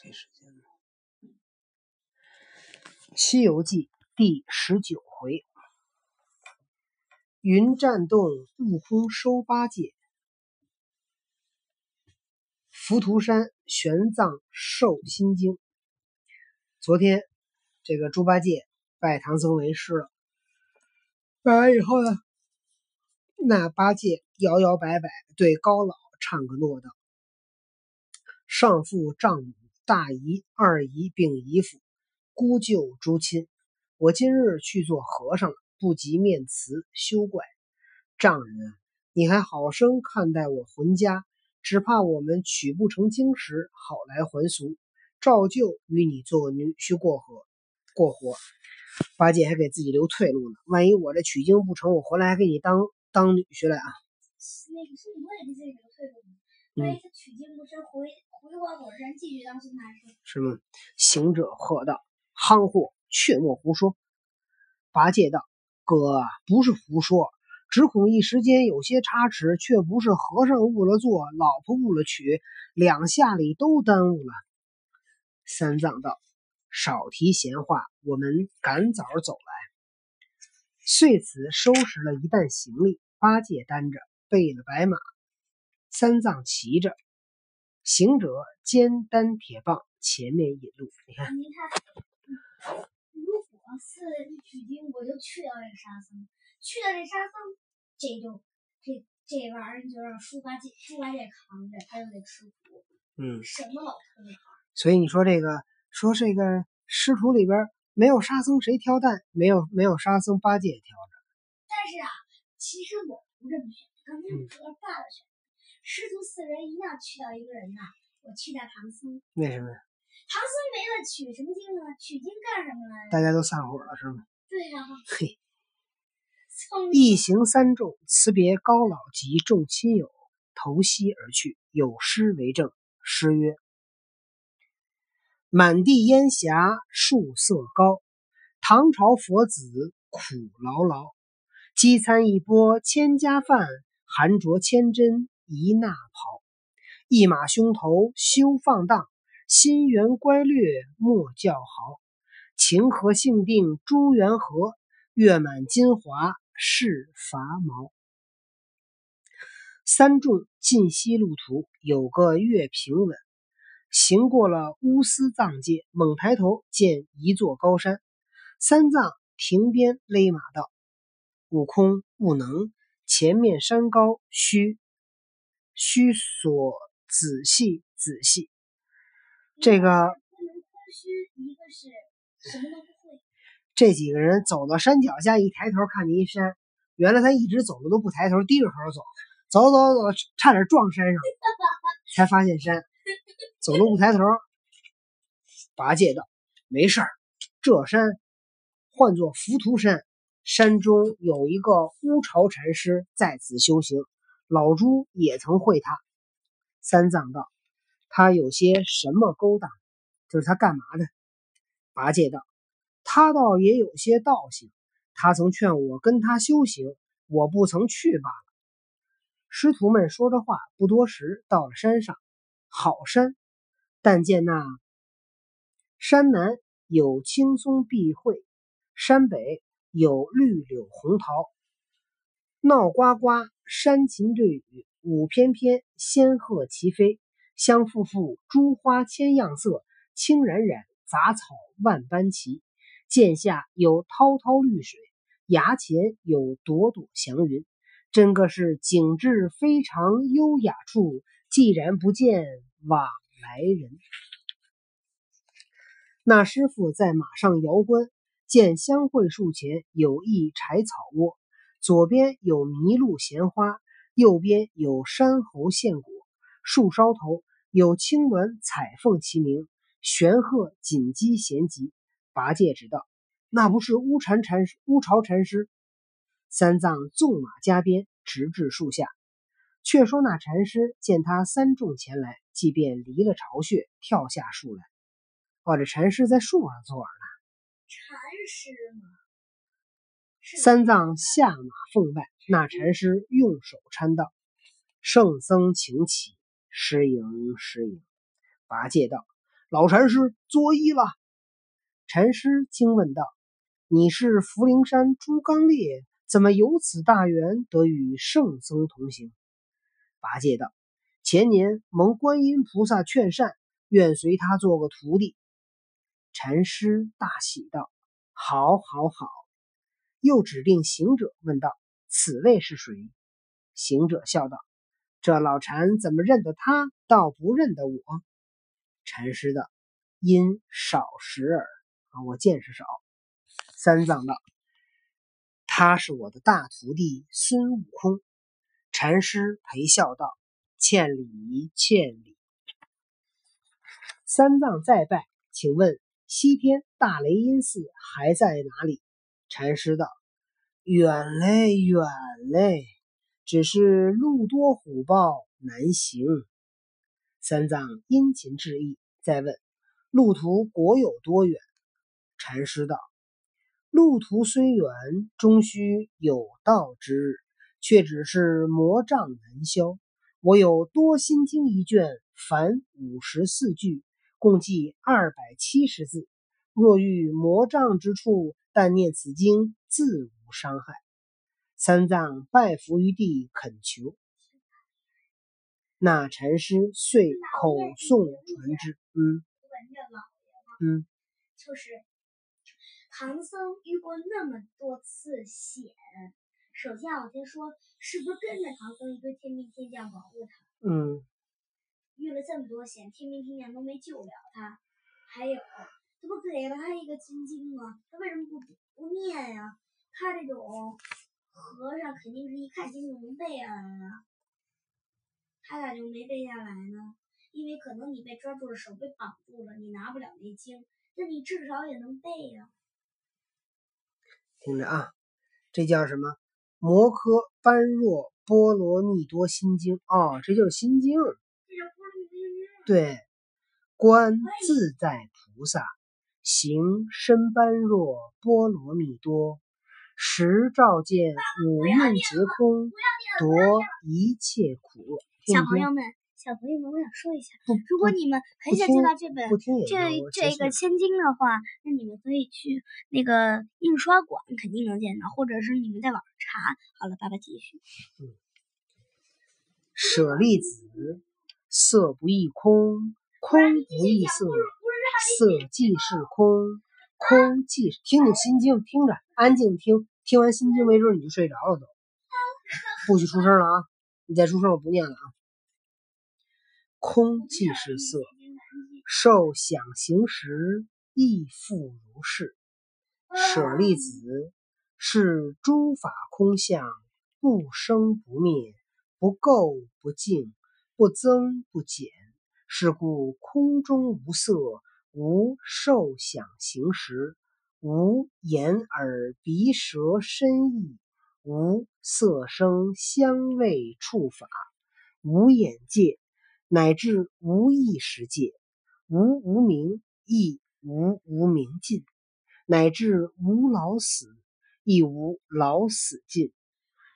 这时间呢？《西游记》第十九回：云栈洞悟空收八戒，浮屠山玄奘受心经。昨天，这个猪八戒拜唐僧为师了。拜完以后呢，那八戒摇摇摆摆对高老唱个诺道：“上父丈母大姨二姨并姨父。”姑舅诸亲，我今日去做和尚了，不及面辞休怪。丈人，你还好生看待我浑家，只怕我们取不成经时，好来还俗，照旧与你做女婿过河过活。八戒还给自己留退路呢，万一我这取经不成，我回来还给你当当女婿来啊？那个是你也给自己留退路？万一他取经不是，回回花果山继续当孙大圣？是吗？行者喝道。憨货，却莫胡说。八戒道：“哥，不是胡说，只恐一时间有些差池，却不是和尚误了做，老婆误了娶，两下里都耽误了。”三藏道：“少提闲话，我们赶早走来。”遂此收拾了一担行李，八戒担着，备了白马，三藏骑着，行者肩担铁棒，前面引路。你看。如果四人取经，我就去掉这沙僧，去掉这沙僧，这就这这玩意儿就让猪八戒猪八戒扛着，他就得吃苦。嗯，什么老头子所以你说这个说这个师徒里边没有沙僧谁挑担？没有没有沙僧，八戒挑着。但是啊，其实我不这么想，刚才我说爸爸选，师徒四人一定要去掉一个人呐，我去掉唐僧。为什么呀？唐僧没了，取什么经啊？取经干什么来？大家都散伙了，是吗？对呀。嘿，一行三众辞别高老及众亲友，投西而去。有诗为证：诗曰：“满地烟霞树色高，唐朝佛子苦牢牢。饥餐一钵千家饭，寒着千针一那袍。一马胸头休放荡。”心猿乖略莫叫豪，情和性定诸缘和，月满金华是伐毛。三众进西路途，有个月平稳，行过了乌斯藏界，猛抬头见一座高山，三藏停鞭勒马道：“悟空，悟能，前面山高，须须所仔细仔细。”这个，这几个人走到山脚下，一抬头看见一山，原来他一直走路都不抬头，低着头走，走走走，差点撞山上，才发现山，走路不抬头。八戒道：“没事儿，这山唤作浮屠山，山中有一个乌巢禅师在此修行，老朱也曾会他。”三藏道。他有些什么勾当？就是他干嘛的？八戒道：“他倒也有些道行。他曾劝我跟他修行，我不曾去罢了。”师徒们说着话，不多时到了山上，好山！但见那山南有青松碧桧，山北有绿柳红桃，闹呱呱，山禽对语，舞翩翩，仙鹤齐飞。香馥馥，珠花千样色；青冉冉，杂草万般齐。涧下有滔滔绿水，崖前有朵朵祥云。真个是景致非常优雅处，既然不见往来人。那师傅在马上摇冠，见香桧树前有一柴草窝，左边有麋鹿衔花，右边有山猴献果，树梢头。有青鸾彩凤齐鸣，玄鹤锦鸡衔集。八戒知道，那不是乌禅禅师、乌巢禅师。三藏纵马加鞭，直至树下。却说那禅师见他三众前来，即便离了巢穴，跳下树来。哦，这禅师在树上坐着呢。禅师吗？三藏下马奉拜，那禅师用手搀道：“圣僧请起。”失迎失迎，八戒道：“老禅师作揖了。禅师惊问道：“你是福陵山朱刚烈，怎么有此大缘，得与圣僧同行？”八戒道：“前年蒙观音菩萨劝善，愿随他做个徒弟。”禅师大喜道：“好，好，好！”又指定行者问道：“此位是谁？”行者笑道：“这老禅怎么认得他，倒不认得我？”禅师道：“因少识耳。”啊，我见识少。三藏道：“他是我的大徒弟孙悟空。”禅师陪笑道：“欠礼，欠礼。”三藏再拜，请问西天大雷音寺还在哪里？禅师道：“远嘞，远嘞，只是路多虎豹，难行。”三藏殷勤致意，再问：“路途果有多远？”禅师道：“路途虽远，终须有道之日，却只是魔障难消。我有多心经一卷，凡五十四句，共计二百七十字。若遇魔障之处，但念此经，自无伤害。”三藏拜伏于地，恳求。那禅师遂口诵传之。嗯嗯，就是。唐僧遇过那么多次险，首先我先说，是不是跟着唐僧一个天兵天将保护他？嗯。遇了这么多险，天兵天将都没救了他。还有，这不给了他一个金经吗？他为什么不不念呀？他这种和尚肯定是一看经就能背下来啊。他咋就没背下来呢？因为可能你被抓住了手，被绑住了，你拿不了那经，那你至少也能背呀。听着啊，这叫什么？摩诃般若波罗蜜多心经哦，这就是心经。对，观自在菩萨行深般若波罗蜜多，时照见五蕴皆空，夺一切苦厄。小朋友们。小朋友们，我想说一下，如果你们很想见到这本这这个千金的话，那你们可以去那个印刷馆，肯定能见到，或者是你们在网上查。好了，爸爸继续。舍利子，色不异空，空不异色，色即是空，空即是听听心经，听着，安静听，听完心经，没准你就睡着了都。不许出声了啊！你再出声，我不念了啊。空即是色，受想行识亦复如是。舍利子，是诸法空相，不生不灭，不垢不净，不增不减。是故空中无色，无受想行识，无眼耳鼻舌身意，无色声香味触法，无眼界。乃至无意识界，无无明，亦无无明尽；乃至无老死，亦无老死尽；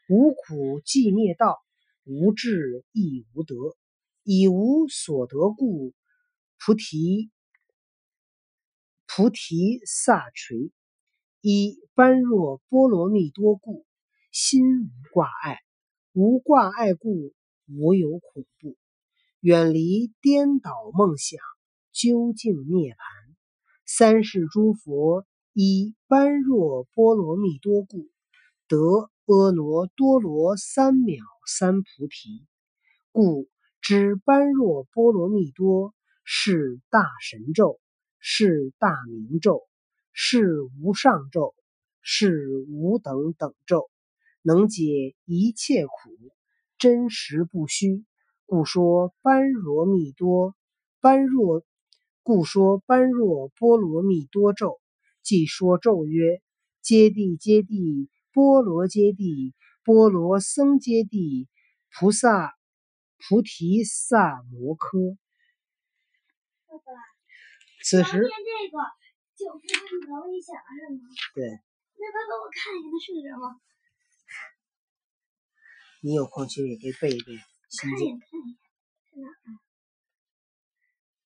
无苦寂灭道，无智亦无得。以无所得故，菩提菩提萨垂；一般若波罗蜜多故，心无挂碍；无挂碍故，无有恐怖。远离颠倒梦想，究竟涅槃。三世诸佛依般若波罗蜜多故，得阿耨多罗三藐三菩提。故知般若波罗蜜多是大神咒，是大明咒，是无上咒，是无等等咒，能解一切苦，真实不虚。故说般若蜜多，般若故说般若波罗蜜多咒。即说咒曰：揭谛揭谛，波罗揭谛，波罗僧揭谛，菩萨菩提萨摩诃。此时，这个就不跟着一下是吗？对。那他给，我看一下它是什么？你有空其实也可以背一背。看一眼，看一眼，在哪儿？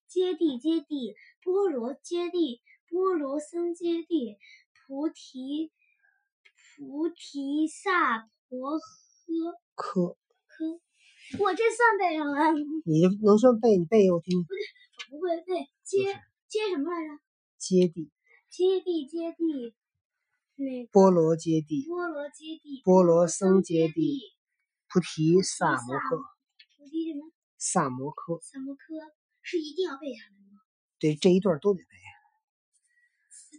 揭谛揭谛，波罗揭谛，波罗僧揭谛，菩提菩提萨婆诃。科，科，我这算背上了。你就能算背，你背给我听不对。我不会背，接接什么来着？接地。接地接地，那个波罗揭谛，波罗揭谛，波罗僧揭揭谛，菩提萨摩诃，菩提什么？萨摩诃。萨摩诃是一定要背下来的吗？对，这一段都得背。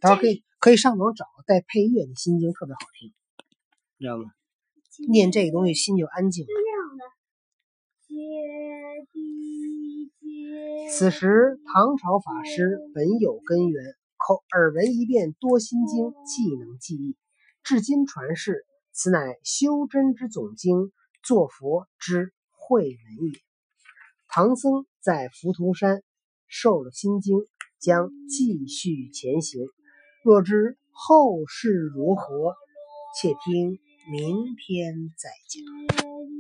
到时候可以可以上网找带配乐的心经，特别好听，你知道吗？念这个东西心就安静了。此时唐朝法师本有根源，口耳闻一遍多心经，既能记忆，至今传世。此乃修真之总经，作佛之慧门也。唐僧在浮屠山受了心经，将继续前行。若知后事如何，且听明天再讲。